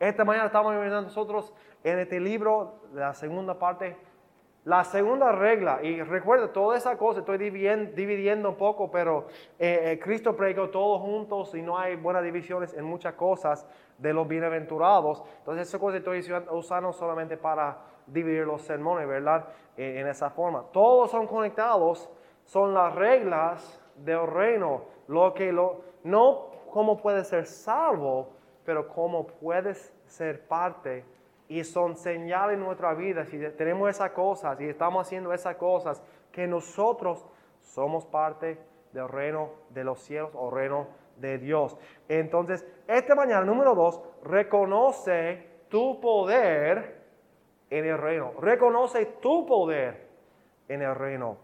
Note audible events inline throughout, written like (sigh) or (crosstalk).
Esta mañana estamos viendo nosotros en este libro, la segunda parte, la segunda regla, y recuerda, toda esa cosa, estoy dividiendo, un poco, pero eh, eh, Cristo predicó todos juntos y no hay buenas divisiones en muchas cosas de los bienaventurados. Entonces, esa cosa estoy usando solamente para dividir los sermones, ¿verdad? en esa forma. Todos son conectados, son las reglas del reino, lo que lo, no cómo puedes ser salvo, pero cómo puedes ser parte y son señales en nuestra vida, si tenemos esas cosas y estamos haciendo esas cosas, que nosotros somos parte del reino de los cielos o reino de Dios. Entonces, esta mañana, número dos, reconoce tu poder en el reino. Reconoce tu poder en el reino.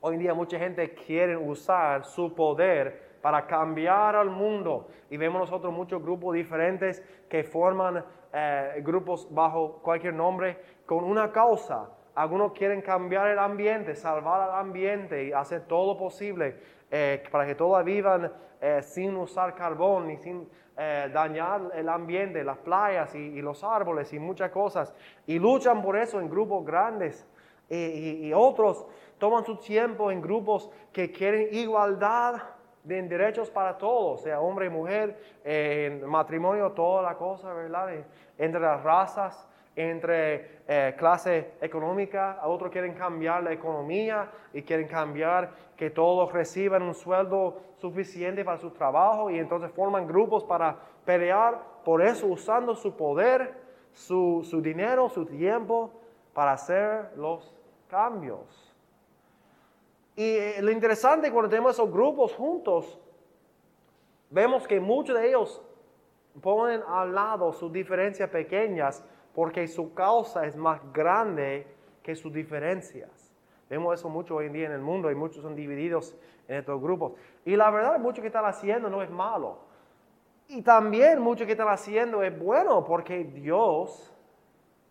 Hoy en día mucha gente quiere usar su poder para cambiar al mundo. Y vemos nosotros muchos grupos diferentes que forman eh, grupos bajo cualquier nombre con una causa. Algunos quieren cambiar el ambiente, salvar al ambiente y hacer todo lo posible eh, para que todos vivan eh, sin usar carbón y sin dañar el ambiente, las playas y, los árboles y muchas cosas. Y luchan por eso en grupos grandes. y otros toman su tiempo en grupos que quieren igualdad de derechos para todos, sea hombre y mujer, en matrimonio, toda la cosa, ¿verdad? Entre las razas, entre eh, clase económica, a otros quieren cambiar la economía y quieren cambiar que todos reciban un sueldo suficiente para su trabajo y entonces forman grupos para pelear por eso usando su poder, su, su dinero, su tiempo para hacer los cambios. Y eh, lo interesante cuando tenemos esos grupos juntos, vemos que muchos de ellos ponen al lado sus diferencias pequeñas porque su causa es más grande que sus diferencias. Vemos eso mucho hoy en día en el mundo y muchos son divididos en estos grupos. Y la verdad, mucho que están haciendo no es malo. Y también mucho que están haciendo es bueno porque Dios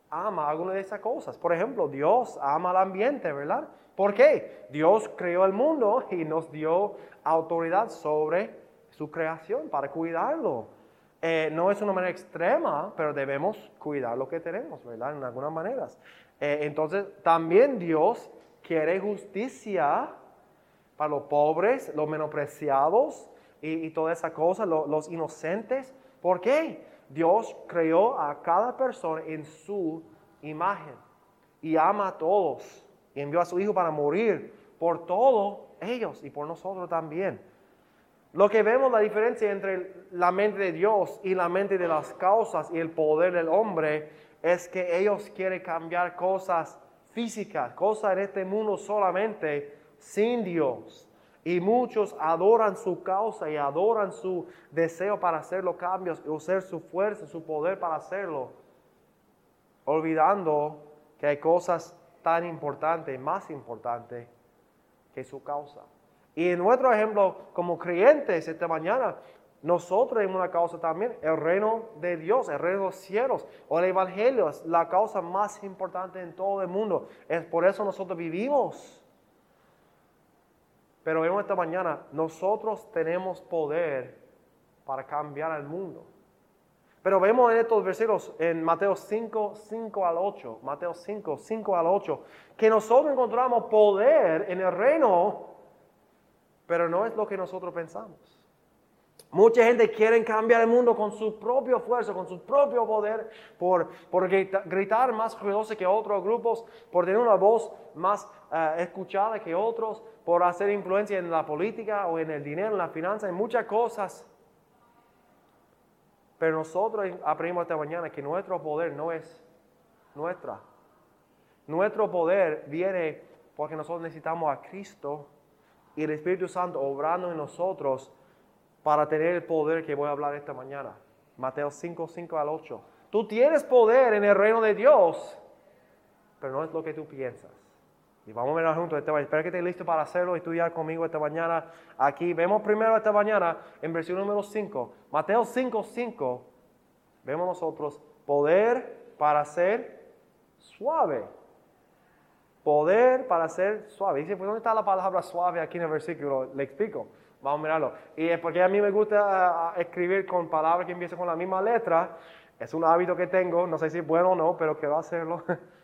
ama alguna de esas cosas. Por ejemplo, Dios ama el ambiente, ¿verdad? ¿Por qué? Dios creó el mundo y nos dio autoridad sobre su creación para cuidarlo. Eh, no es una manera extrema, pero debemos cuidar lo que tenemos, ¿verdad? En algunas maneras. Eh, entonces, también Dios quiere justicia para los pobres, los menospreciados y, y toda esa cosa, los inocentes. ¿Por qué? Dios creó a cada persona en su imagen y ama a todos y envió a su Hijo para morir por todos ellos y por nosotros también. Lo que vemos la diferencia entre la mente de Dios y la mente de las causas y el poder del hombre es que ellos quieren cambiar cosas físicas, cosas en este mundo solamente sin Dios. Y muchos adoran su causa y adoran su deseo para hacer los cambios y usar su fuerza, su poder para hacerlo, olvidando que hay cosas tan importante, más importante que su causa. Y en nuestro ejemplo, como creyentes esta mañana, nosotros tenemos una causa también, el reino de Dios, el reino de los cielos, o el Evangelio es la causa más importante en todo el mundo. Es por eso nosotros vivimos. Pero vemos esta mañana, nosotros tenemos poder para cambiar el mundo. Pero vemos en estos versículos, en Mateo 5, 5 al 8, Mateo 5, 5 al 8, que nosotros encontramos poder en el reino, pero no es lo que nosotros pensamos. Mucha gente quiere cambiar el mundo con su propio fuerza, con su propio poder, por, por gritar más ruidoso que otros grupos, por tener una voz más eh, escuchada que otros, por hacer influencia en la política o en el dinero, en la finanza, en muchas cosas. Pero nosotros aprendimos esta mañana que nuestro poder no es nuestra. Nuestro poder viene porque nosotros necesitamos a Cristo y el Espíritu Santo obrando en nosotros para tener el poder que voy a hablar esta mañana. Mateo 5, 5 al 8. Tú tienes poder en el reino de Dios, pero no es lo que tú piensas. Vamos a ver juntos esta mañana. Espero que estés listo para hacerlo estudiar conmigo esta mañana. Aquí vemos primero esta mañana en versión número 5. Mateo 5, 5. Vemos nosotros poder para ser suave. Poder para ser suave. Dice, ¿por dónde está la palabra suave aquí en el versículo? Le explico. Vamos a mirarlo. Y es porque a mí me gusta escribir con palabras que empiezan con la misma letra. Es un hábito que tengo, no sé si es bueno o no, pero quiero hacerlo. (laughs)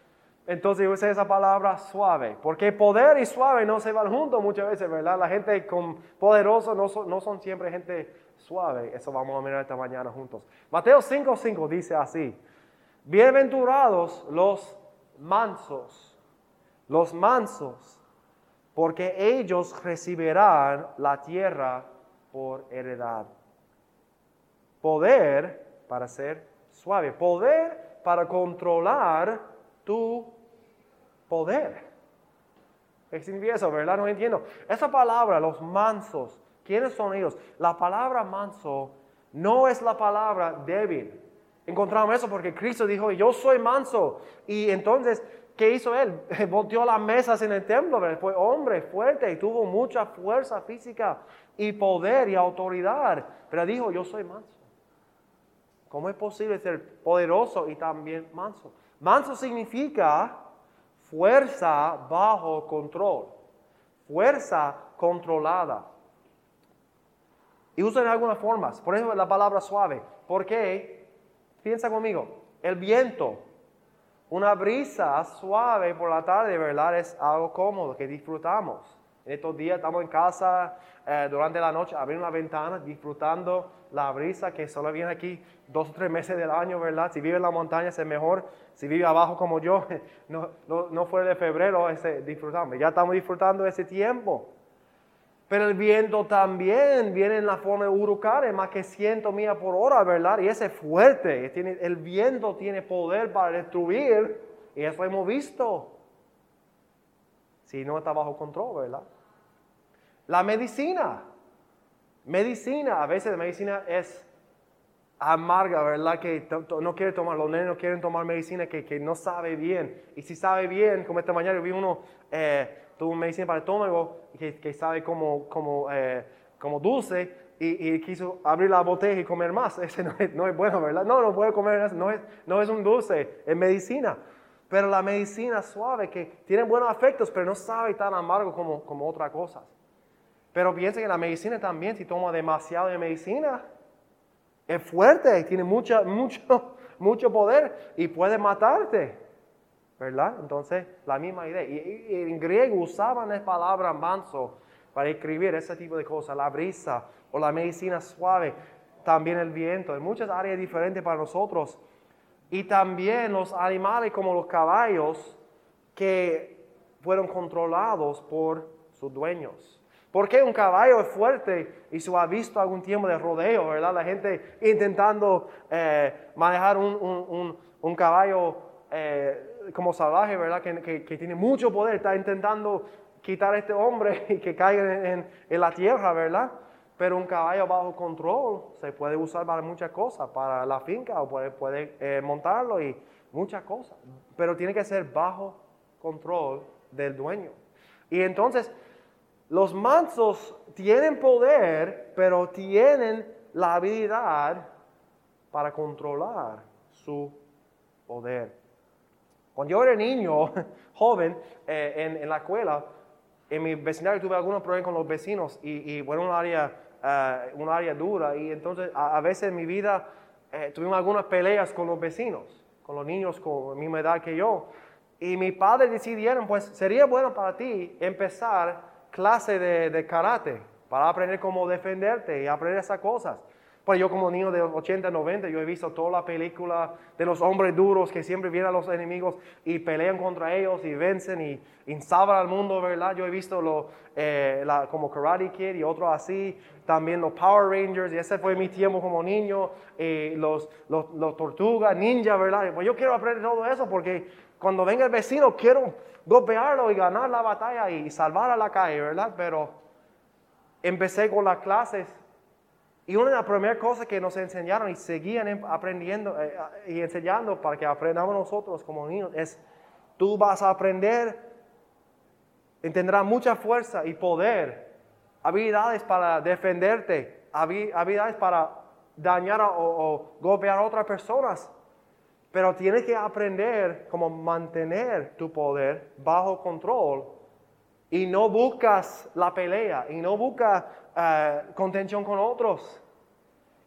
Entonces usé esa palabra suave, porque poder y suave no se van juntos muchas veces, ¿verdad? La gente con poderoso no son, no son siempre gente suave. Eso vamos a mirar esta mañana juntos. Mateo 5.5 dice así, bienaventurados los mansos, los mansos, porque ellos recibirán la tierra por heredad. Poder para ser suave, poder para controlar tu poder. ¿Qué significa eso, verdad? No entiendo. Esa palabra, los mansos, ¿quiénes son ellos? La palabra manso no es la palabra débil. Encontramos eso porque Cristo dijo, yo soy manso. Y entonces, ¿qué hizo él? (laughs) Volteó las mesas en el templo, fue hombre fuerte y tuvo mucha fuerza física y poder y autoridad. Pero dijo, yo soy manso. ¿Cómo es posible ser poderoso y también manso? Manso significa fuerza bajo control, fuerza controlada. Y usan algunas formas, por ejemplo la palabra suave. ¿Por qué? Piensa conmigo, el viento, una brisa suave por la tarde, ¿verdad? Es algo cómodo que disfrutamos. En estos días estamos en casa eh, durante la noche, abriendo la ventana, disfrutando la brisa que solo viene aquí dos o tres meses del año, ¿verdad? Si vive en la montaña es mejor, si vive abajo como yo, (laughs) no, no, no fue de febrero ese disfrutando, ya estamos disfrutando ese tiempo. Pero el viento también viene en la forma de huracanes, más que 100 millas por hora, ¿verdad? Y ese es fuerte, el viento tiene poder para destruir, y eso hemos visto. Si no está bajo control, ¿verdad? La medicina. Medicina, a veces la medicina es amarga, ¿verdad? Que no quiere tomar, los nenes no quieren tomar medicina que, no sabe bien. Y si sabe bien, como esta mañana vi uno, eh, tuvo medicina para el estómago que, que sabe como, como, eh, como dulce y, quiso abrir la botella y comer más. (laughs) Ese no es, no es bueno, ¿verdad? No, no puede comer no es, no es un dulce, es medicina. Pero la medicina suave que tiene buenos efectos, pero no sabe tan amargo como, como otras cosas. Pero piensa que la medicina también, si toma demasiado de medicina, es fuerte, tiene mucho, (laughs) mucho, mucho poder y puede matarte. ¿Verdad? Entonces, la misma idea. Y, en griego usaban la palabra manso para escribir ese tipo de cosas, la brisa o la medicina suave, también el viento, en muchas áreas diferentes para nosotros. Y también los animales como los caballos que fueron controlados por sus dueños. Porque un caballo es fuerte y se ha visto algún tiempo de rodeo, ¿verdad? La gente intentando eh, manejar un, caballo eh, como salvaje, ¿verdad? Que, tiene mucho poder, está intentando quitar a este hombre (laughs) y que caiga en, la tierra, ¿verdad? Pero un caballo bajo control se puede usar para muchas cosas, para la finca o puede, puede eh, montarlo y muchas cosas. Pero tiene que ser bajo control del dueño. Y entonces los mansos tienen poder, pero tienen la habilidad para controlar su poder. Cuando yo era niño, (laughs) joven, eh, en, la escuela, en mi vecindario tuve algunos problemas con los vecinos y, bueno, un área, uh, área dura y entonces a, veces en mi vida eh, tuvimos algunas peleas con los vecinos, con los niños con la misma edad que yo. Y mi padre decidieron, pues sería bueno para ti empezar clase de, karate para aprender cómo defenderte y aprender esas cosas. Pues yo como niño de 80, 90, yo he visto toda la película de los hombres duros que siempre vienen a los enemigos y pelean contra ellos y vencen y, y al mundo, ¿verdad? Yo he visto lo, eh, la, como Karate Kid y otros así, también los Power Rangers, y ese fue mi tiempo como niño, y los, los, los Tortugas, Ninja, ¿verdad? Pues yo quiero aprender todo eso porque cuando venga el vecino quiero golpearlo y ganar la batalla y salvar a la calle, ¿verdad? Pero empecé con las clases y una de las primeras cosas que nos enseñaron y seguían em, aprendiendo eh, y enseñando para que aprendamos nosotros como niños es, tú vas a aprender, tendrás mucha fuerza y poder, habilidades para defenderte, habilidades para dañar o, o golpear a otras personas. Pero tienes que aprender cómo mantener tu poder bajo control y no buscas la pelea y no buscas eh, contención con otros.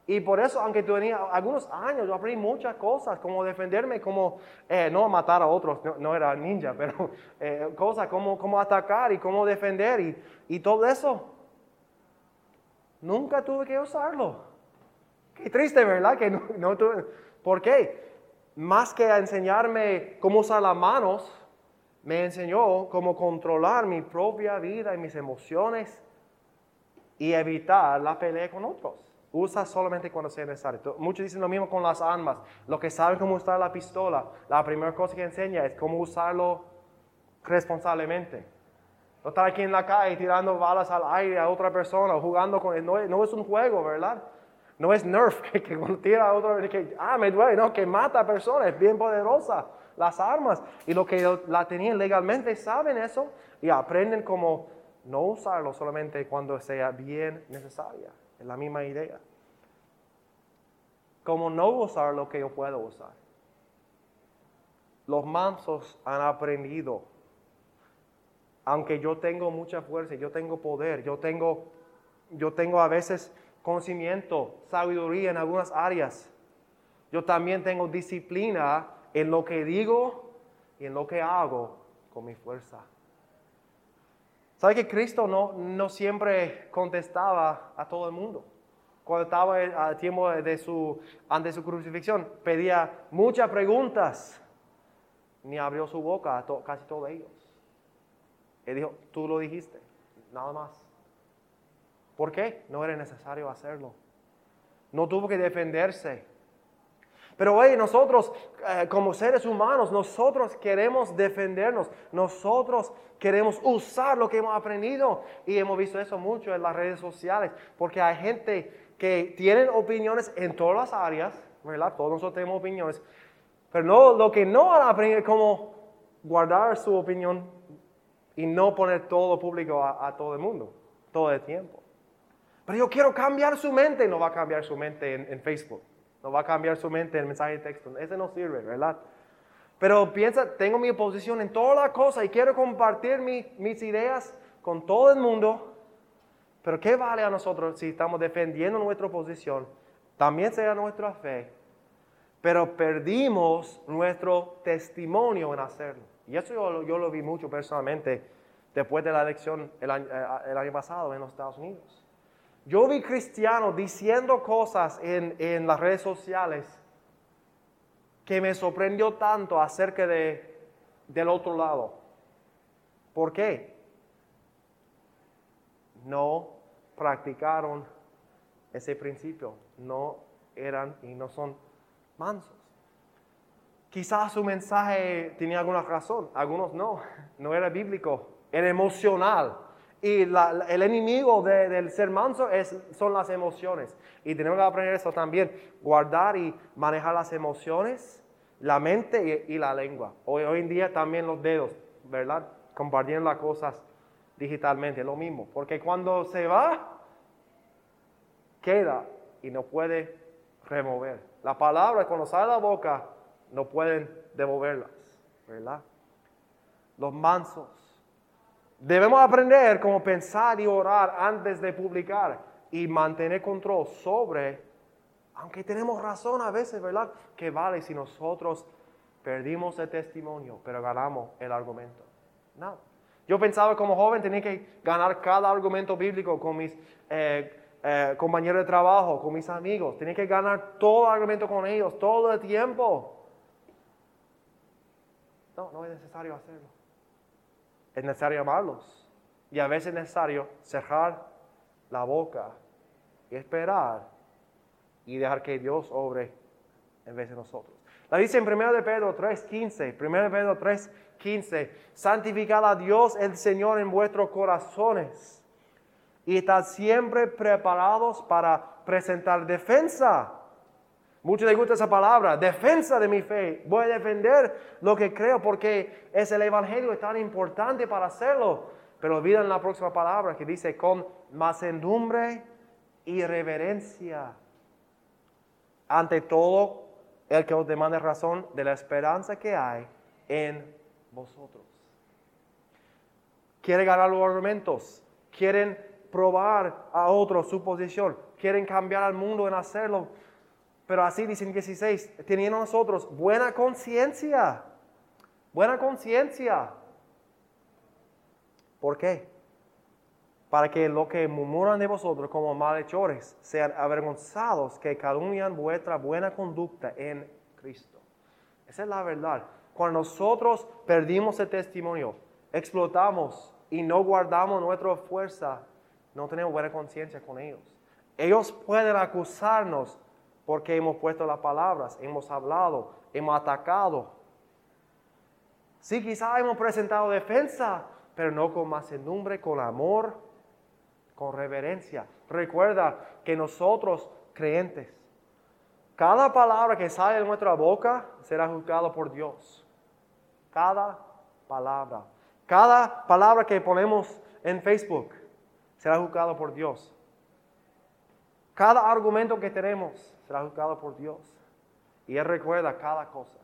Y por eso, aunque tenía algunos años, yo aprendí muchas cosas, como defenderme, como eh, no matar a otros, no, era ninja, (laughs) pero eh, cosas como, como atacar y cómo defender y, todo eso. Nunca tuve que usarlo. Qué triste, ¿verdad? Que no tuve. ¿Por qué? Más que enseñarme cómo usar las manos, me enseñó cómo controlar mi propia vida y mis emociones y evitar la pelea con otros. Usa solamente cuando sea necesario. Muchos dicen lo mismo con las armas. Los que saben cómo usar la pistola, la primera cosa que enseña es cómo usarlo responsablemente. No estar aquí en la calle tirando balas al aire a otra persona o jugando con. No, no es un juego, ¿verdad? No es Nerf (laughs) que, cuando tira a otro, que, ah, me duele, no, que mata a personas, es bien poderosa las armas. Y los que la tenían legalmente saben eso y aprenden cómo no usarlo solamente cuando sea bien necesaria. Es la misma idea. Como no usar lo que yo puedo usar. Los mansos han aprendido. Aunque yo tengo mucha fuerza, yo tengo poder, yo tengo, yo tengo a veces conocimiento, sabiduría en algunas áreas. Yo también tengo disciplina en lo que digo y en lo que hago con mi fuerza. ¿Sabe que Cristo no, no siempre contestaba a todo el mundo? Cuando estaba al tiempo de su, ante su crucifixión, pedía muchas preguntas, ni abrió su boca a casi todos ellos. Él dijo, tú lo dijiste, nada más. ¿Por qué? No era necesario hacerlo. No tuvo que defenderse. Pero oye, nosotros eh, como seres humanos, nosotros queremos defendernos, nosotros queremos usar lo que hemos aprendido y hemos visto eso mucho en las redes sociales, porque hay gente que tienen opiniones en todas las áreas, ¿verdad? Todos nosotros tenemos opiniones, pero no, lo que no han aprendido es cómo guardar su opinión y no poner todo público a, todo el mundo, todo el tiempo. Pero yo quiero cambiar su mente, no va a cambiar su mente en Facebook. No va a cambiar su mente el mensaje de texto. Ese no sirve, ¿verdad? Pero piensa, tengo mi posición en toda la cosa y quiero compartir mis ideas con todo el mundo. Pero ¿qué vale a nosotros si estamos defendiendo nuestra posición? También sea nuestra fe. Pero perdimos nuestro testimonio en hacerlo. Y eso yo, lo vi mucho personalmente después de la elección el año eh, pasado en los Estados Unidos. Yo vi cristianos diciendo cosas en, las redes sociales que me sorprendió tanto acerca de, del otro lado. ¿Por qué? No practicaron ese principio, no eran y no son mansos. Quizás su mensaje tenía alguna razón, algunos no, (laughs) no era bíblico, era emocional y el enemigo del ser manso es, son las emociones. Y tenemos que aprender eso también, guardar y manejar las emociones, la mente y, la lengua. Hoy, hoy en día también los dedos, ¿verdad? Compartiendo las cosas digitalmente, lo mismo. Porque cuando se va, queda y no puede remover. La palabra cuando sale de la boca, no pueden devolverlas, ¿verdad? Los mansos Debemos aprender cómo pensar y orar antes de publicar y mantener control sobre, aunque tenemos razón a veces, ¿verdad? Que vale si nosotros perdimos el testimonio, pero ganamos el argumento. No. Yo pensaba como joven tenía que ganar cada argumento bíblico con mis eh, eh, compañeros de trabajo, con mis amigos. Tenía que ganar todo argumento con ellos, todo el tiempo. No, no es necesario hacerlo es necesario amarlos. Y a veces es necesario cerrar la boca y esperar y dejar que Dios obre en vez de nosotros. La dice en 1 de Pedro 3.15, 1 de Pedro 3.15, santificad a Dios el Señor en vuestros corazones y estad siempre preparados para presentar defensa Muchos les gusta esa palabra, defensa de mi fe. Voy a defender lo que creo porque es el Evangelio tan importante para hacerlo. Pero olvidan la próxima palabra que dice con macendumbre y reverencia. Ante todo, el que os demande razón de la esperanza que hay en vosotros. Quieren ganar los argumentos, quieren probar a otros su posición, quieren cambiar al mundo en hacerlo. Pero así dicen 16, teniendo nosotros buena conciencia. Buena conciencia. ¿Por qué? Para que los que murmuran de vosotros como malhechores sean avergonzados que calumnian vuestra buena conducta en Cristo. Esa es la verdad. Cuando nosotros perdimos el testimonio, explotamos y no guardamos nuestra fuerza, no tenemos buena conciencia con ellos. Ellos pueden acusarnos porque hemos puesto las palabras, hemos hablado, hemos atacado. Sí, quizás hemos presentado defensa, pero no con mansedumbre, con amor, con reverencia. Recuerda que nosotros, creyentes, cada palabra que sale de nuestra boca será juzgado por Dios. Cada palabra. Cada palabra que ponemos en Facebook será juzgado por Dios. Cada argumento que tenemos será juzgado por Dios. Y Él recuerda cada cosa.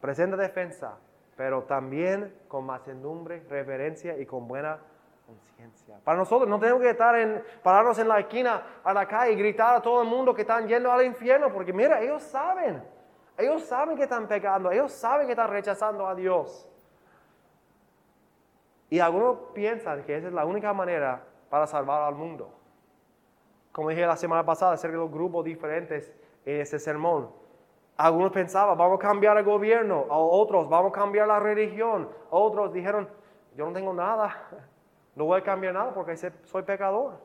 Presenta defensa, pero también con mansedumbre, reverencia y con buena conciencia. Para nosotros no tenemos que estar en, pararnos en la esquina a la calle y gritar a todo el mundo que están yendo al infierno, porque mira, ellos saben, ellos saben que están pecando, ellos saben que están rechazando a Dios. Y algunos piensan que esa es la única manera para salvar al mundo. Como dije la semana pasada, acerca de los grupos diferentes en ese sermón. Algunos pensaban, vamos a cambiar el gobierno, otros, vamos a cambiar la religión, otros dijeron, yo no tengo nada, (laughs) no voy a cambiar nada porque soy pecador.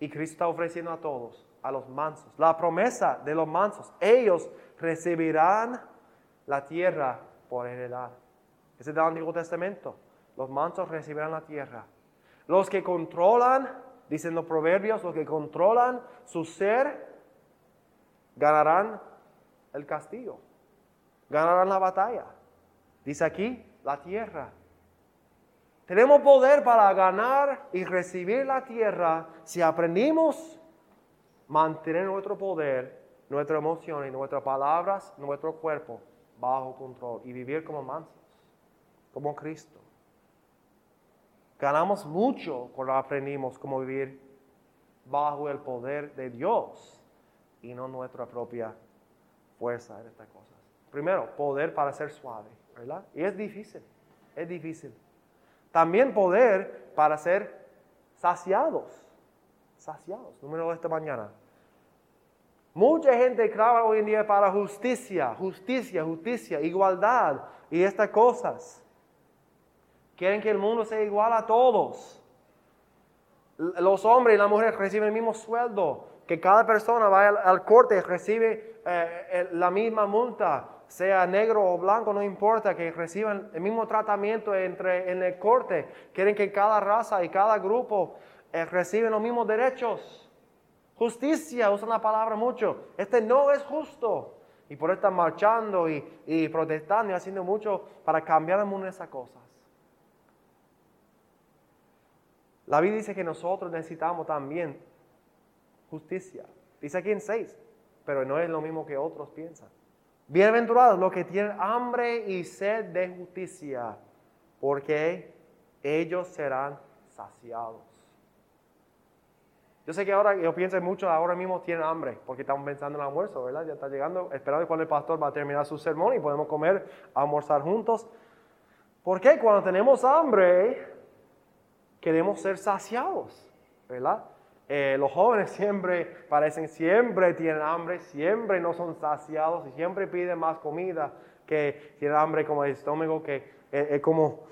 Y Cristo está ofreciendo a todos, a los mansos, la promesa de los mansos. Ellos recibirán la tierra por heredad. Ese es del Antiguo Testamento. Los mansos recibirán la tierra. Los que controlan, dicen los proverbios, los que controlan su ser ganarán el castillo, ganarán la batalla. Dice aquí, la tierra. Tenemos poder para ganar y recibir la tierra si aprendimos mantener nuestro poder, nuestra emoción y nuestras palabras, nuestro cuerpo bajo control y vivir como mansos, como Cristo. Ganamos mucho cuando aprendimos cómo vivir bajo el poder de Dios y no nuestra propia fuerza en estas cosas. Primero, poder para ser suave, ¿verdad? Y es difícil, es difícil. También poder para ser saciados, saciados. Número de esta mañana. Mucha gente clama hoy en día para justicia, justicia, justicia, igualdad y estas cosas. Quieren que el mundo sea igual a todos. Los hombres y las mujeres reciben el mismo sueldo, que cada persona vaya al, corte y recibe eh, la misma multa, sea negro o blanco, no importa, que reciban el mismo tratamiento entre, en el corte. Quieren que cada raza y cada grupo eh, reciban los mismos derechos. Justicia, usan la palabra mucho. Este no es justo. Y por eso están marchando y, protestando y haciendo mucho para cambiar el mundo de esas cosas. La Biblia dice que nosotros necesitamos también justicia. Dice aquí en 6, pero no es lo mismo que otros piensan. Bienaventurados los que tienen hambre y sed de justicia, porque ellos serán saciados. Yo sé que ahora, yo pienso mucho, ahora mismo tienen hambre, porque estamos pensando en el almuerzo, ¿verdad? Ya está llegando, esperando cuando el pastor va a terminar su sermón y podemos comer, almorzar juntos. Porque cuando tenemos hambre, queremos ser saciados, ¿verdad? Eh, los jóvenes (laughs) siempre parecen, siempre tienen hambre, siempre no son saciados y siempre piden más comida, que tienen hambre como el estómago, que eh, es como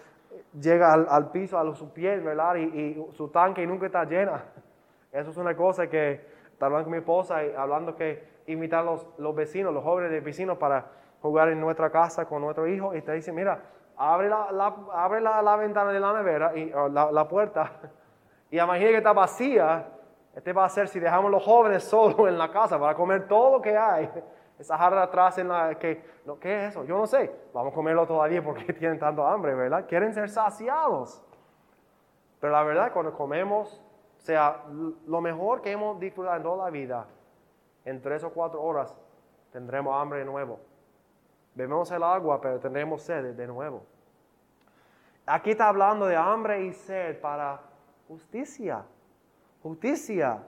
llega al, piso, a su piel, ¿verdad? Y, su tanque nunca está llena. (laughs) Eso es una cosa que hablando con mi esposa y hablando que invitar a los, los vecinos, los jóvenes de vecinos para jugar en nuestra casa con nuestro hijo y te dicen, mira, abre la, abre la, ventana de la nevera y la, la puerta (laughs) y imagina que está vacía este va a ser si dejamos los jóvenes solos en la casa para comer todo lo que hay. (laughs) Esa jarra atrás en la que, ¿qué es eso? Yo no sé. Vamos a comerlo todavía porque (laughs) tienen tanto hambre, ¿verdad? Quieren ser saciados. Pero la verdad, cuando comemos, sea, lo mejor que hemos disfrutado en toda la vida, en tres o cuatro horas tendremos hambre de nuevo. Bebemos el agua, pero tendremos sed de nuevo. Aquí está hablando de hambre y sed para justicia justicia.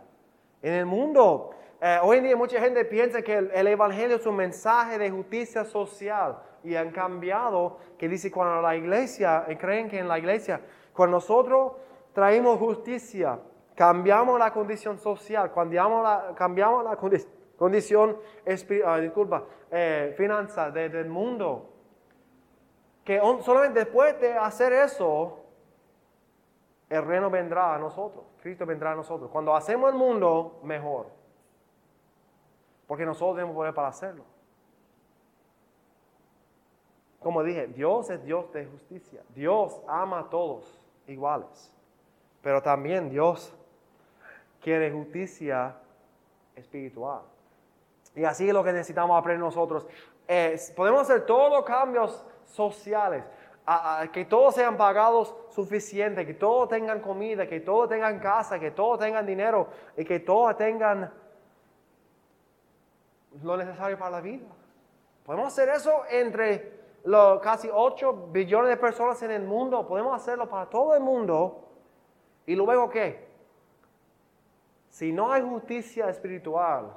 En el mundo, eh, hoy en día mucha gente piensa que el, Evangelio es un mensaje de justicia social y han cambiado, que dice cuando la iglesia, eh, creen que en la iglesia, cuando nosotros traemos justicia, cambiamos la condición social, cambiamos la, cambiamos la condición, ah, disculpa, eh, finanza del mundo, que solamente después de hacer eso, el reino vendrá a nosotros, Cristo vendrá a nosotros. Cuando hacemos el mundo, mejor. Porque nosotros tenemos poder para hacerlo. Como dije, Dios es Dios de justicia. Dios ama a todos iguales. Pero también Dios quiere justicia espiritual. Y así es lo que necesitamos aprender nosotros. podemos hacer todos los cambios sociales, que todos sean pagados suficiente, que todos tengan comida, que todos tengan casa, que todos tengan dinero y que todos tengan lo necesario para la vida. Podemos hacer eso entre los casi 8 billones de personas en el mundo. Podemos hacerlo para todo el mundo. ¿Y luego qué? Si no hay justicia espiritual,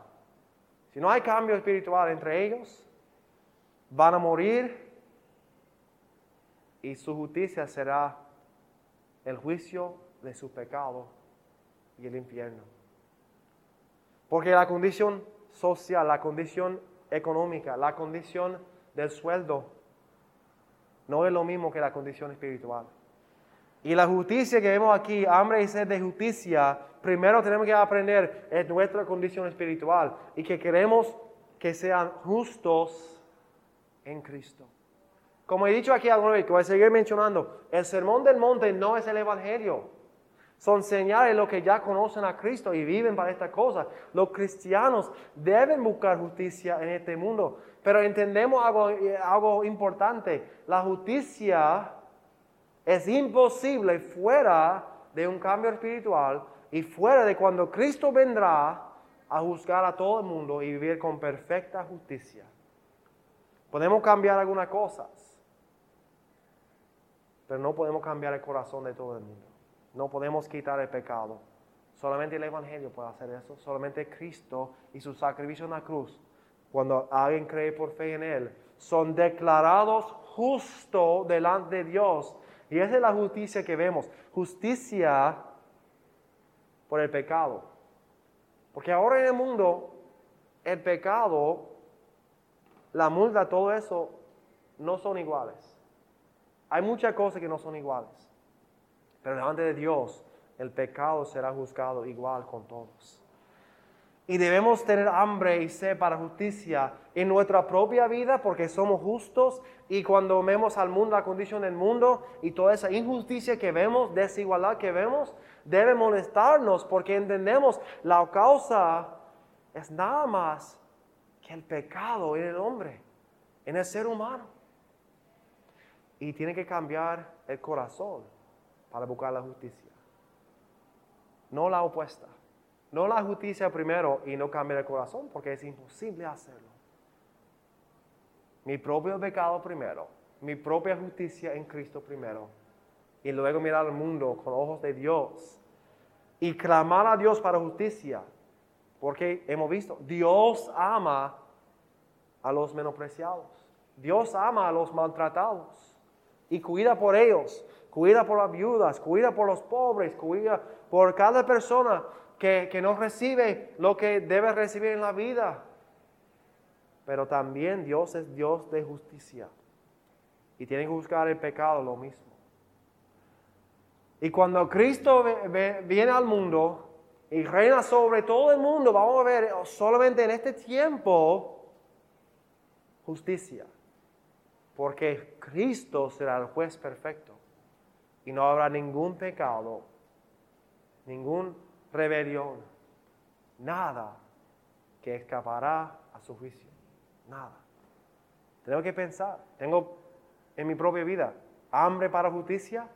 si no hay cambio espiritual entre ellos, van a morir y su justicia será el juicio de su pecado y el infierno. Porque la condición social, la condición económica, la condición del sueldo, no es lo mismo que la condición espiritual. Y la justicia que vemos aquí, hambre y sed de justicia, primero tenemos que aprender es nuestra condición espiritual y que queremos que sean justos en Cristo. Como he dicho aquí alguna vez, que voy a seguir mencionando, el sermón del monte no es el Evangelio. Son señales de lo que ya conocen a Cristo y viven para esta cosa. Los cristianos deben buscar justicia en este mundo. Pero entendemos algo, algo importante. La justicia es imposible fuera de un cambio espiritual y fuera de cuando Cristo vendrá a juzgar a todo el mundo y vivir con perfecta justicia. Podemos cambiar algunas cosas, pero no podemos cambiar el corazón de todo el mundo. No podemos quitar el pecado. Solamente el Evangelio puede hacer eso. Solamente Cristo y su sacrificio en la cruz, cuando alguien cree por fe en Él, son declarados justos delante de Dios. Y esa es la justicia que vemos. Justicia por el pecado. Porque ahora en el mundo, el pecado, la multa, todo eso, no son iguales. Hay muchas cosas que no son iguales. Pero delante de Dios, el pecado será juzgado igual con todos. Y debemos tener hambre y sed para justicia en nuestra propia vida porque somos justos y cuando vemos al mundo, la condición del mundo y toda esa injusticia que vemos, desigualdad que vemos, debe molestarnos porque entendemos la causa es nada más que el pecado en el hombre, en el ser humano y tiene que cambiar el corazón para buscar la justicia. No la opuesta. No la justicia primero y no cambiar el corazón, porque es imposible hacerlo. Mi propio pecado primero, mi propia justicia en Cristo primero, y luego mirar al mundo con ojos de Dios y clamar a Dios para justicia, porque hemos visto, Dios ama a los menospreciados, Dios ama a los maltratados y cuida por ellos, cuida por las viudas, cuida por los pobres, cuida por cada persona que, no recibe lo que debe recibir en la vida. Pero también Dios es Dios de justicia y tiene que buscar el pecado lo mismo. Y cuando Cristo viene al mundo y reina sobre todo el mundo, vamos a ver solamente en este tiempo justicia porque Cristo será el juez perfecto y no habrá ningún pecado, ningún rebelión, nada que escapará a su juicio, nada. Tengo que pensar, tengo en mi propia vida hambre para justicia.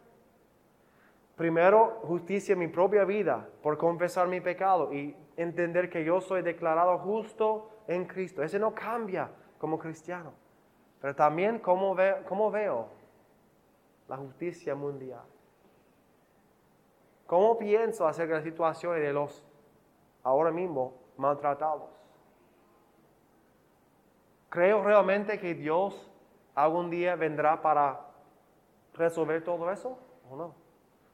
Primero, justicia en mi propia vida por confesar mi pecado y entender que yo soy declarado justo en Cristo. Ese no cambia como cristiano. Pero también cómo, veo la justicia mundial. ¿Cómo pienso acerca de la situación de los ahora mismo maltratados? ¿Creo realmente que Dios algún día vendrá para resolver todo eso o no?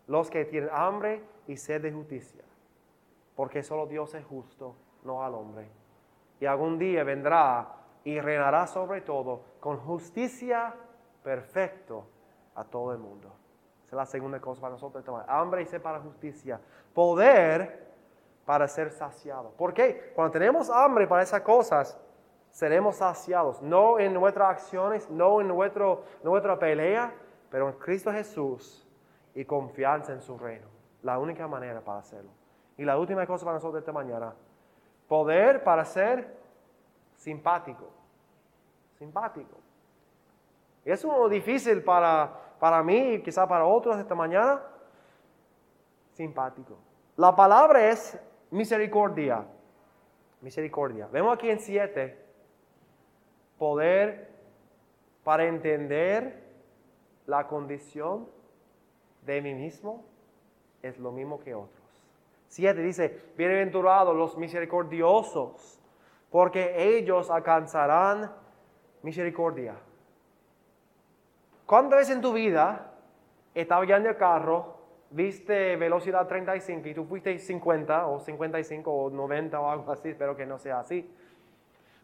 Los que tienen hambre y sed de justicia, porque solo Dios es justo, no al hombre. Y algún día vendrá y reinará sobre todo con justicia perfecto a todo el mundo. La segunda cosa para nosotros. Hambre y sed para justicia. Poder para ser saciado. ¿Por qué? Cuando tenemos hambre para esas cosas, seremos saciados. No en nuestras acciones, no en nuestro, nuestra pelea, pero en Cristo Jesús y confianza en su reino. La única manera para hacerlo. Y la última cosa para nosotros esta mañana, poder para ser simpático. Simpático. Es uno difícil para, para mí y quizá para otros esta mañana. Simpático. La palabra es misericordia. Misericordia. Vemos aquí en 7 poder para entender la condición de mí mismo es lo mismo que otros. 7 dice, bienaventurados los misericordiosos, porque ellos alcanzarán misericordia. ¿Cuántas veces en tu vida estabas en el carro, viste velocidad 35 y tú fuiste 50 o 55 o 90 o algo así, espero que no sea así?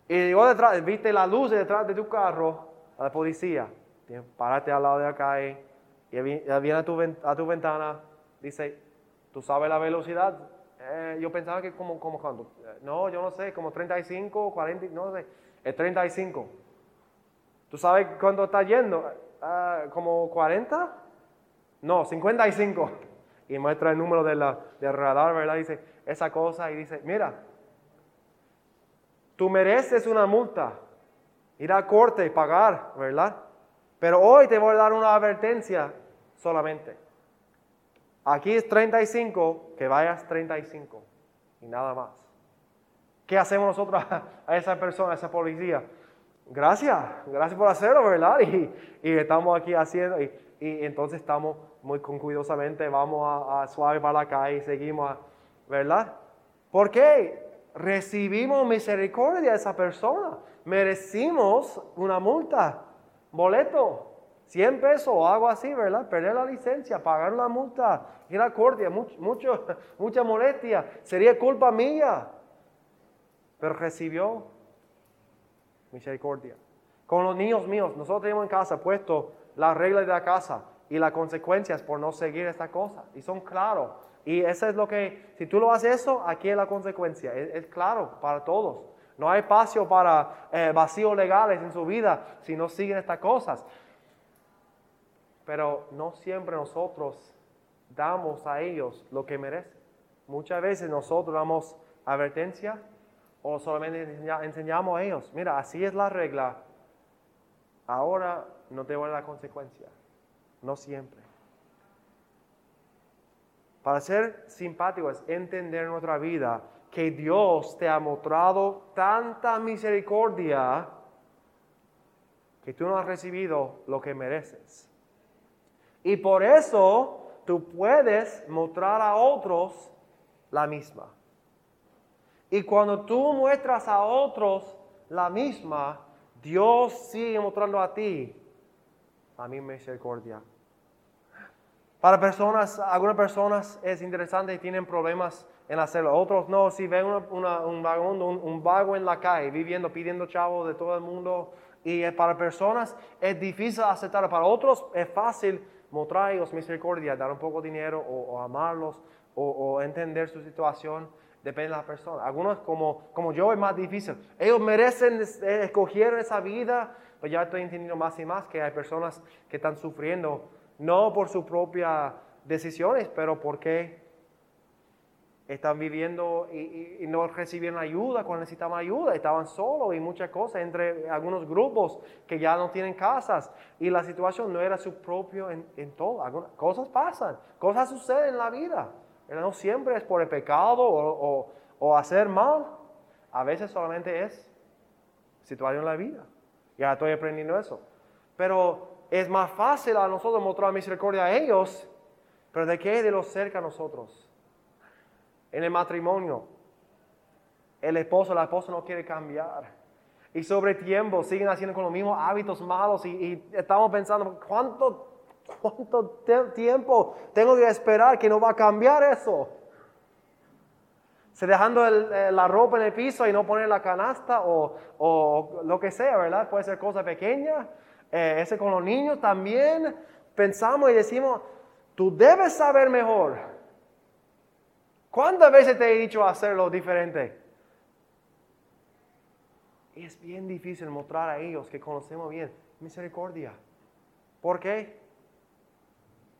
Y llegó detrás, viste la luz detrás de tu carro, a la policía, párate al lado de acá y viene a tu, ventana, dice, ¿tú sabes la velocidad? Eh, yo pensaba que como, como cuando, no, yo no sé, como 35, 40, no sé, es 35. ¿Tú sabes cuándo está yendo? Ah, como 40, no, 55. Y muestra el número de la, del radar, ¿verdad? Dice esa cosa y dice, mira, tú mereces una multa, ir a corte y pagar, ¿verdad? Pero hoy te voy a dar una advertencia solamente. Aquí es 35, que vayas 35 y nada más. ¿Qué hacemos nosotros (laughs) a esa persona, a esa policía? Gracias, gracias por hacerlo, ¿verdad? (laughs) Y, estamos aquí haciendo, y, entonces estamos muy cuidadosamente, vamos a, suave para la calle y seguimos, ¿verdad? ¿Por qué? Recibimos misericordia de esa persona, merecimos una multa, boleto, 100 pesos o algo así, ¿verdad? Perder la licencia, pagar la multa, ir a corte, mucho, (laughs) mucha molestia, sería culpa mía, pero recibió misericordia. Con los niños míos, nosotros tenemos en casa puesto las reglas de la casa y las consecuencias por no seguir esta cosa. Y son claros. Y eso es lo que, si tú lo haces eso, aquí es la consecuencia. Es, claro para todos. No hay espacio para eh, vacíos legales en su vida si no siguen estas cosas. Pero no siempre nosotros damos a ellos lo que merecen. Muchas veces nosotros damos advertencia, o solamente enseñamos a ellos, mira, así es la regla, ahora no te voy a la consecuencia, no siempre. Para ser simpático es entender en nuestra vida que Dios te ha mostrado tanta misericordia que tú no has recibido lo que mereces. Y por eso tú puedes mostrar a otros la misma. Y cuando tú muestras a otros la misma, Dios sigue mostrando a ti la misma misericordia. Para personas, algunas personas es interesante y tienen problemas en hacerlo. Otros no, si ven un vagabundo, un, vago en la calle, viviendo, pidiendo chavos de todo el mundo. Y para personas es difícil aceptarlo. Para otros es fácil mostrar misericordia, dar un poco de dinero o, amarlos o entender su situación. Depende de la persona. Algunos como, como yo es más difícil. Ellos merecen, eh, escoger esa vida, pero ya estoy entendiendo más y más que hay personas que están sufriendo, no por sus propias decisiones, pero porque están viviendo y, no recibieron ayuda cuando necesitaban ayuda, estaban solos y muchas cosas, entre algunos grupos que ya no tienen casas y la situación no era su propio en, en todo. Algunas cosas pasan, cosas suceden en la vida. No siempre es por el pecado o, hacer mal. A veces solamente es situación en la vida. Ya estoy aprendiendo eso. Pero es más fácil a nosotros mostrar misericordia a ellos Pero ¿de qué? De lo cerca a nosotros. En el matrimonio, el esposo, la esposa no quiere cambiar. Y sobre tiempo siguen haciendo con los mismos hábitos malos y, y estamos pensando, ¿cuánto, ¿cuánto tiempo tengo que esperar que no va a cambiar eso? Se dejando eh, la ropa en el piso y no poner la canasta o, o lo que sea, ¿verdad? Puede ser cosa pequeña. Eh, ese con los niños también pensamos y decimos, tú debes saber mejor. ¿Cuántas veces te he dicho hacerlo diferente? Y es bien difícil mostrar a ellos que conocemos bien misericordia. ¿Por qué?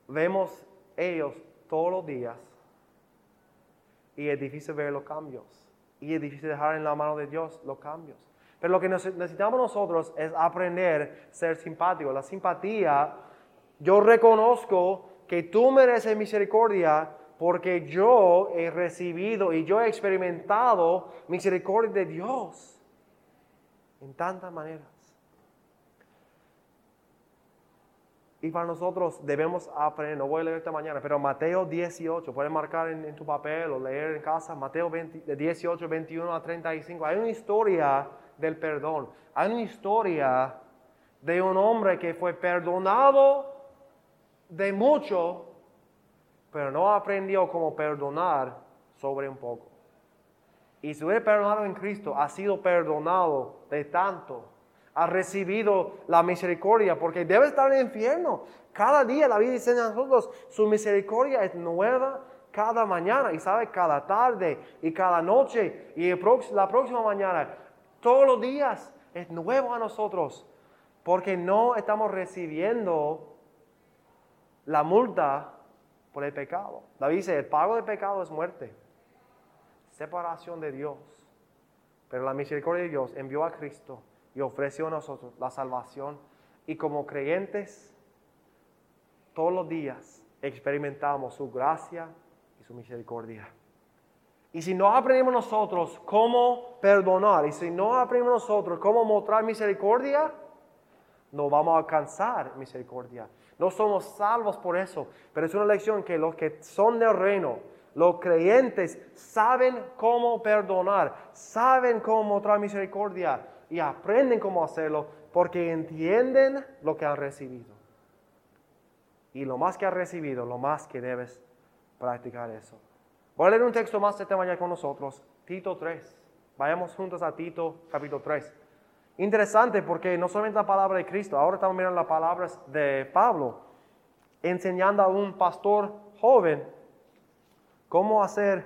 Vemos ellos todos los días y es difícil ver los cambios. Y es difícil dejar en la mano de Dios los cambios. Pero lo que necesitamos nosotros es aprender a ser simpáticos. La simpatía, yo reconozco que tú mereces misericordia porque yo he recibido y yo he experimentado misericordia de Dios en tantas maneras. Y para nosotros debemos aprender, no voy a leer esta mañana, pero Mateo 18, puedes marcar en, tu papel o leer en casa, Mateo 18, 21 a 35. Hay una historia del perdón. Hay una historia de un hombre que fue perdonado de mucho, pero no aprendió cómo perdonar sobre un poco. Y si hubiera perdonado en Cristo, ha sido perdonado de tanto. Ha recibido la misericordia porque debe estar en el infierno. Cada día la vida dice a nosotros, su misericordia es nueva cada mañana y sabe cada tarde y cada noche y la próxima mañana. Todos los días es nuevo a nosotros porque no estamos recibiendo la multa por el pecado. David dice, el pago del pecado es muerte separación de Dios. Pero la misericordia de Dios envió a Cristo y ofreció a nosotros la salvación. Y como creyentes, todos los días experimentamos su gracia y su misericordia. Y si no aprendemos nosotros cómo perdonar, y si no aprendemos nosotros cómo mostrar misericordia, no vamos a alcanzar misericordia. No somos salvos por eso, pero es una lección que los que son del reino, los creyentes saben cómo perdonar, saben cómo mostrar misericordia y aprenden cómo hacerlo porque entienden lo que han recibido. Y lo más que has recibido, lo más que debes practicar eso. Voy a leer un texto más esta mañana con nosotros, Tito 3. Vayamos juntos a Tito capítulo 3. Interesante porque no solamente la palabra de Cristo, ahora estamos mirando las palabras de Pablo, enseñando a un pastor joven cómo hacer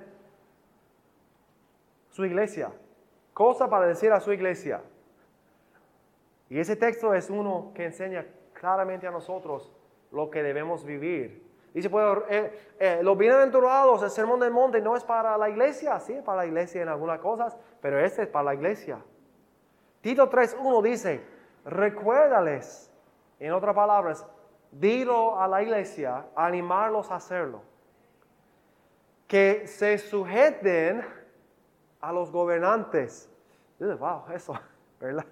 su iglesia, cosa para decir a su iglesia. Y ese texto es uno que enseña claramente a nosotros lo que debemos vivir. Dice, pues, eh, eh, los bienaventurados, el sermón del monte no es para la iglesia, sí, es para la iglesia en algunas cosas, pero este es para la iglesia. Tito 3.1 dice, recuérdales, en otras palabras, dilo a la iglesia, animarlos a hacerlo que se sujeten a los gobernantes. Wow, eso, (laughs) ¿verdad?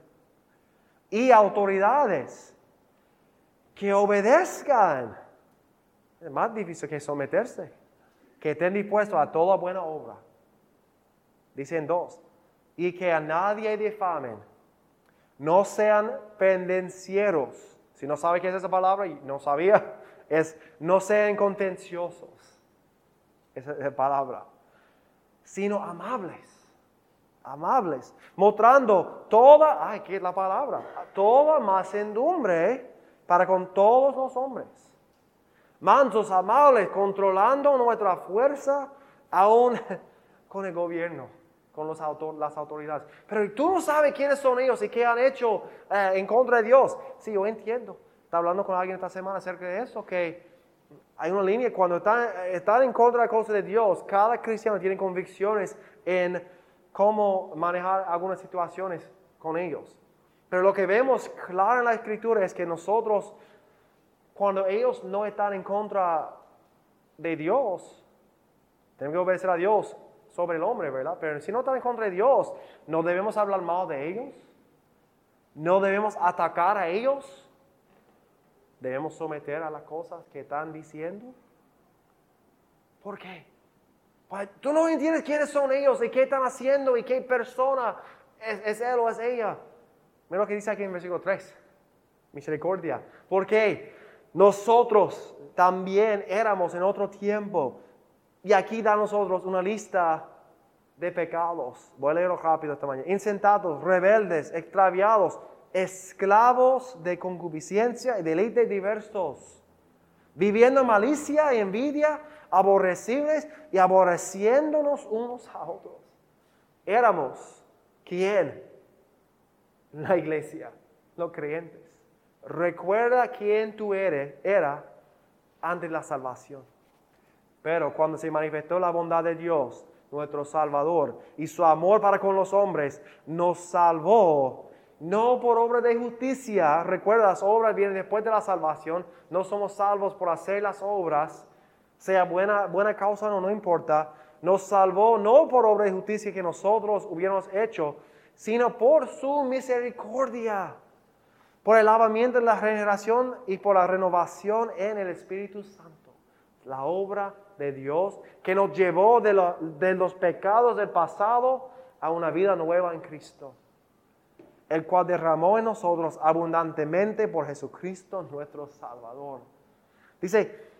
Y autoridades que obedezcan. Es más difícil que someterse, que estén dispuestos a toda buena obra. Dicen dos, y que a nadie difamen, no sean pendencieros. Si no sabe qué es esa palabra, y no sabía, (laughs) es no sean contenciosos esa palabra, sino amables. Amables, mostrando toda, ay, ¿qué es la palabra? Toda macendumbre para con todos los hombres. Mansos, amables, controlando nuestra fuerza, aún (laughs) con el gobierno, con los las autoridades. Pero tú no sabes quiénes son ellos y qué han hecho eh, en contra de Dios. Sí, yo entiendo. Estaba hablando con alguien esta semana acerca de eso, que hay una línea cuando están, en contra de cosas de Dios, cada cristiano tiene convicciones en cómo manejar algunas situaciones con ellos. Pero lo que vemos claro en la escritura es que nosotros, cuando ellos no están en contra de Dios, tenemos que obedecer a Dios sobre el hombre, ¿verdad? Pero si no están en contra de Dios, no debemos hablar mal de ellos, no debemos atacar a ellos, debemos someter a las cosas que están diciendo. ¿Por qué? Tú no entiendes quiénes son ellos y qué están haciendo y qué persona es, él o es ella. Mira lo que dice aquí en versículo 3. Misericordia. ¿Por qué? Nosotros también éramos en otro tiempo. Y aquí da a nosotros una lista de pecados. Voy a leerlo rápido esta mañana. Insentados, rebeldes, extraviados, esclavos de concupiscencia y deleites diversos. Viviendo malicia y envidia, aborrecibles y aborreciéndonos unos a otros. Éramos, ¿quién? La iglesia, los creyentes. Recuerda quién tú eres, era antes de la salvación. Pero cuando se manifestó la bondad de Dios, nuestro Salvador, y su amor para con los hombres, nos salvó no por obra de justicia. Recuerda, las obras vienen después de la salvación. No somos salvos por hacer las obras, sea buena, buena causa o no, importa. Nos salvó no por obra de justicia que nosotros hubiéramos hecho, sino por su misericordia, por el lavamiento de la regeneración y por la renovación en el Espíritu Santo. La obra de Dios que nos llevó de, de los pecados del pasado a una vida nueva en Cristo, el cual derramó en nosotros abundantemente por Jesucristo nuestro Salvador. Dice,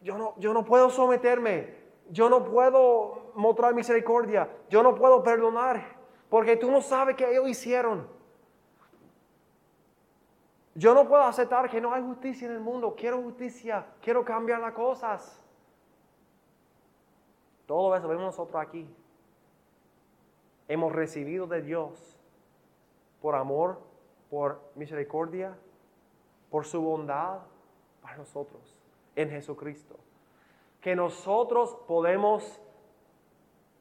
yo no, yo no puedo someterme, yo no puedo mostrar misericordia, yo no puedo perdonar, porque tú no sabes qué ellos hicieron. Yo no puedo aceptar que no hay justicia en el mundo, quiero justicia, quiero cambiar las cosas. Todo eso vemos nosotros aquí. Hemos recibido de Dios por amor, por misericordia, por su bondad para nosotros en Jesucristo. Que nosotros podemos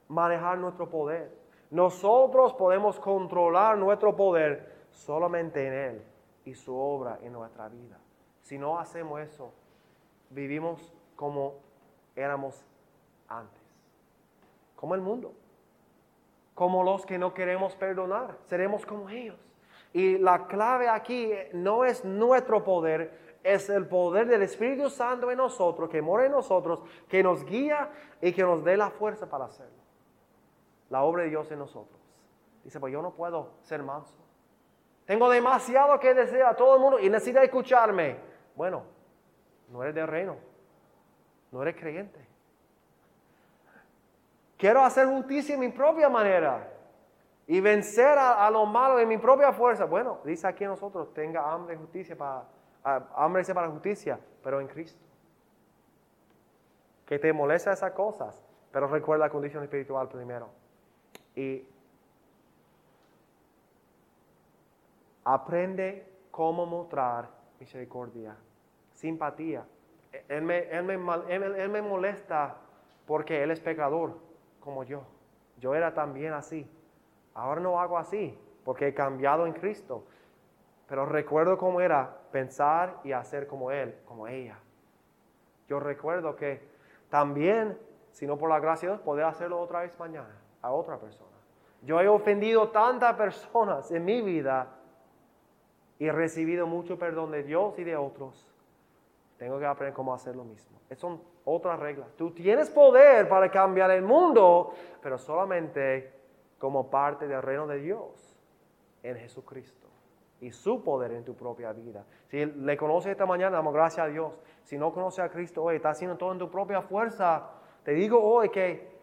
manejar nuestro poder. Nosotros podemos controlar nuestro poder solamente en Él y su obra en nuestra vida. Si no hacemos eso, vivimos como éramos antes. Como el mundo. Como los que no queremos perdonar. Seremos como ellos. Y la clave aquí no es nuestro poder, es el poder del Espíritu Santo en nosotros, que mora en nosotros, que nos guía y que nos dé la fuerza para hacerlo. La obra de Dios en nosotros. Dice, pues yo no puedo ser manso. Tengo demasiado que decir a todo el mundo y necesita escucharme. Bueno, no eres de reino. No eres creyente. Quiero hacer justicia en mi propia manera y vencer a, a lo malo en mi propia fuerza. Bueno, dice aquí nosotros, tenga hambre y justicia para hambre dice para justicia, pero en Cristo. Que te molesta esas cosas, pero recuerda la condición espiritual primero. Y aprende cómo mostrar misericordia, simpatía. Él me molesta porque Él es pecador, como yo. Yo era también así. Ahora no hago así, porque he cambiado en Cristo. Pero recuerdo cómo era pensar y hacer como él, como ella. Yo recuerdo que también, si no por la gracia de Dios, poder hacerlo otra vez mañana a otra persona. Yo he ofendido tantas personas en mi vida y he recibido mucho perdón de Dios y de otros. Tengo que aprender cómo hacer lo mismo. Esas son otras reglas. Tú tienes poder para cambiar el mundo, pero solamente como parte del reino de Dios en Jesucristo y su poder en tu propia vida. Si le conoces esta mañana, damos gracias a Dios. Si no conoces a Cristo hoy, está haciendo todo en tu propia fuerza. Te digo hoy que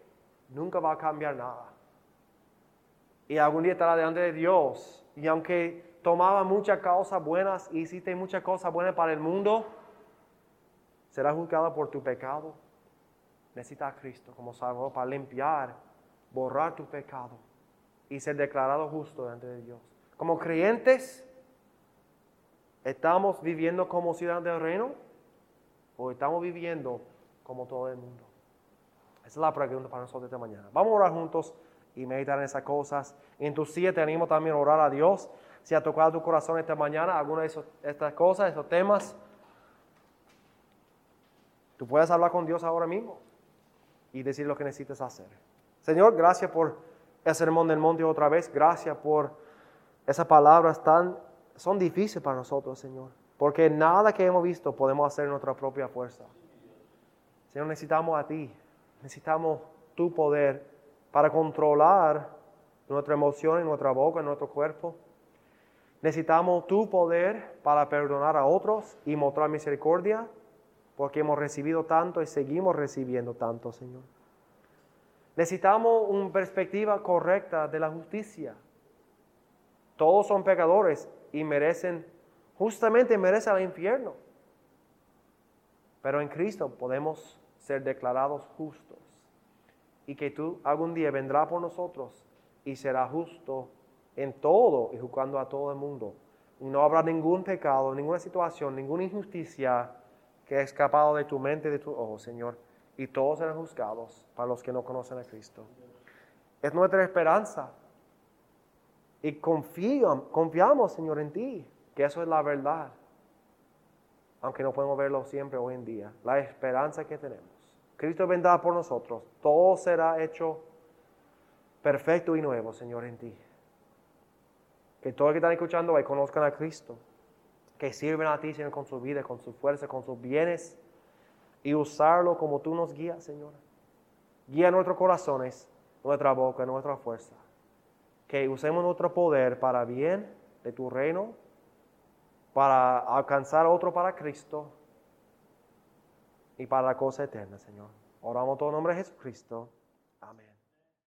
nunca va a cambiar nada. Y algún día estará delante de Dios. Y aunque tomaba muchas causas buenas hiciste muchas cosas buenas para el mundo, será juzgado por tu pecado. Necesitas a Cristo como Salvador para limpiar, borrar tu pecado y ser declarado justo delante de Dios. Como creyentes, ¿estamos viviendo como ciudadanos del reino o estamos viviendo como todo el mundo? Esa es la pregunta para nosotros esta mañana. Vamos a orar juntos y meditar en esas cosas. En tu siete te animo también a orar a Dios. Si ha tocado tu corazón esta mañana alguna de estas cosas, estos temas, tú puedes hablar con Dios ahora mismo y decir lo que necesitas hacer. Señor, gracias por el sermón del monte otra vez. Gracias por esas palabras tan, son difíciles para nosotros, Señor, porque nada que hemos visto podemos hacer en nuestra propia fuerza. Señor, necesitamos a ti. Necesitamos tu poder para controlar nuestra emoción nuestra boca, nuestro cuerpo. Necesitamos tu poder para perdonar a otros y mostrar misericordia, porque hemos recibido tanto y seguimos recibiendo tanto, Señor. Necesitamos una perspectiva correcta de la justicia. Todos son pecadores y merecen, justamente merecen el infierno. Pero en Cristo podemos ser declarados justos. Y que tú algún día vendrá por nosotros y será justo en todo y juzgando a todo el mundo. No habrá ningún pecado, ninguna situación, ninguna injusticia que ha escapado de tu mente y de tu ojo, Señor. Y todos serán juzgados para los que no conocen a Cristo. Es nuestra esperanza. Y confiamos, Señor, en ti, que eso es la verdad. Aunque no podemos verlo siempre hoy en día. La esperanza que tenemos. Cristo vendrá por nosotros. Todo será hecho perfecto y nuevo, Señor, en ti. Que todos los que están escuchando hoy conozcan a Cristo. Que sirven a ti, Señor, con su vida, con su fuerza, con sus bienes. Y usarlo como tú nos guías, Señor. Guía nuestros corazones, nuestra boca, nuestra fuerza. Que usemos nuestro poder para bien de tu reino, para alcanzar otro para Cristo y para la cosa eterna, Señor. Oramos todo en nombre de Jesucristo.